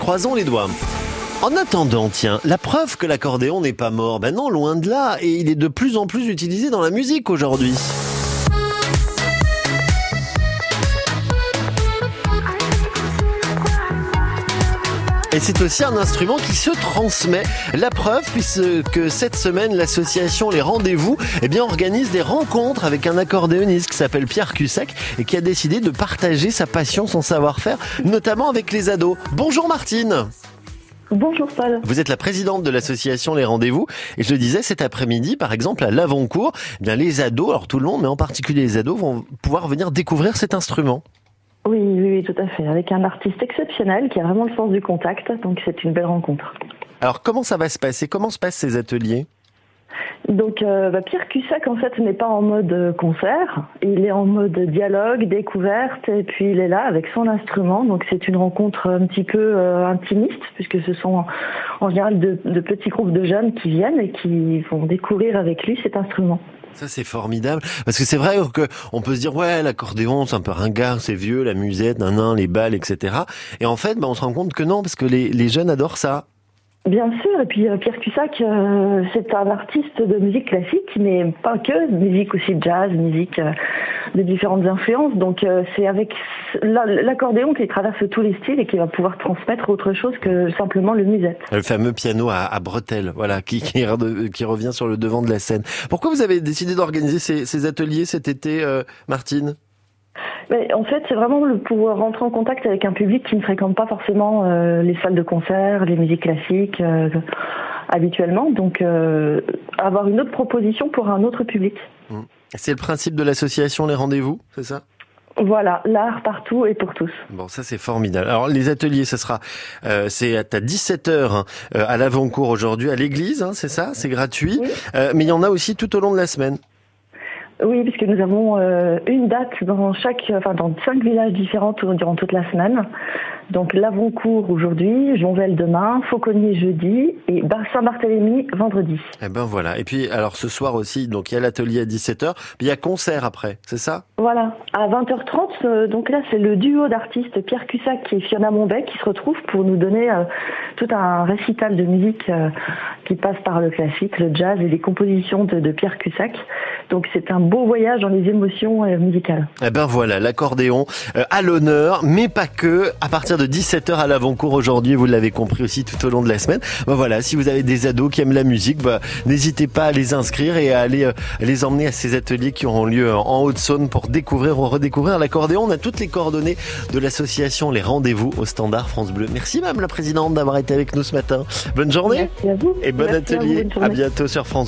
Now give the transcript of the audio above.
Croisons les doigts. En attendant, tiens, la preuve que l'accordéon n'est pas mort, ben non, loin de là, et il est de plus en plus utilisé dans la musique aujourd'hui. Et c'est aussi un instrument qui se transmet. La preuve, puisque cette semaine, l'association Les Rendez-vous eh bien, organise des rencontres avec un accordéoniste qui s'appelle Pierre Cussac et qui a décidé de partager sa passion, son savoir-faire, notamment avec les ados. Bonjour Martine Bonjour Paul. Vous êtes la présidente de l'association Les Rendez-vous et je le disais cet après-midi par exemple à l'Avoncourt, eh bien les ados, alors tout le monde mais en particulier les ados vont pouvoir venir découvrir cet instrument. Oui, tout à fait. Avec un artiste exceptionnel qui a vraiment le sens du contact, donc c'est une belle rencontre. Alors comment ça va se passer? Comment se passent ces ateliers? Donc euh, bah, Pierre Cussac en fait n'est pas en mode concert, il est en mode dialogue, découverte et puis il est là avec son instrument. Donc c'est une rencontre un petit peu euh, intimiste puisque ce sont en général de, de, petits groupes de jeunes qui viennent et qui vont découvrir avec lui cet instrument. Ça c'est formidable parce que c'est vrai que on peut se dire ouais l'accordéon c'est un peu ringard, c'est vieux, la musette, nan, les balles, etc. Et en fait, bah, on se rend compte que non parce que les, les jeunes adorent ça. Bien sûr, et puis euh, Pierre Cussac, euh, c'est un artiste de musique classique, mais pas que, musique aussi jazz, musique euh, de différentes influences. Donc c'est avec l'accordéon qui traverse tous les styles et qui va pouvoir transmettre autre chose que simplement le musette. Le fameux piano à, à bretelles, voilà, qui, revient sur le devant de la scène. Pourquoi vous avez décidé d'organiser ces, ces, ateliers cet été, Martine? Mais en fait, c'est vraiment le pouvoir rentrer en contact avec un public qui ne fréquente pas forcément euh, les salles de concert, les musiques classiques euh, habituellement. Donc, euh, avoir une autre proposition pour un autre public. Mmh. C'est le principe de l'association Les Rendez-vous, c'est ça? Voilà, l'art partout et pour tous. Bon, ça c'est formidable. Alors les ateliers, ça sera, euh, c'est à 17h hein, à l'avant-cours aujourd'hui à l'église, hein, c'est ça, c'est gratuit. Oui. Euh, mais il y en a aussi tout au long de la semaine. Oui, puisque nous avons euh, une date dans chaque, enfin dans cinq villages différents durant toute la semaine. Donc Lavoncourt aujourd'hui, Jonvel demain, Fauconnier jeudi et Saint-Barthélemy vendredi. Eh ben voilà. Et puis alors ce soir aussi, donc il y a l'atelier à 17h, puis il y a concert après, c'est ça? Voilà. À 20h30, euh, donc là c'est le duo d'artistes Pierre Cussac et Fiona Monbec qui se retrouvent pour nous donner euh, tout un récital de musique qui passe par le classique, le jazz et les compositions de, de Pierre Cussac. Donc c'est un beau voyage dans les émotions musicales. Eh ben voilà, l'accordéon à l'honneur, mais pas que. À partir de 17h à l'avant-cours aujourd'hui, vous l'avez compris aussi tout au long de la semaine. Ben voilà, si vous avez des ados qui aiment la musique, bah, n'hésitez pas à les inscrire et à aller euh, les emmener à ces ateliers qui auront lieu en Haute-Saône pour découvrir ou redécouvrir l'accordéon. On a toutes les coordonnées de l'association Les Rendez-vous au Standard France Bleu. Merci Madame la Présidente d'avoir été avec nous ce matin. Bonne journée Merci à vous. et bon Merci atelier. À, à bientôt sur France Bleu.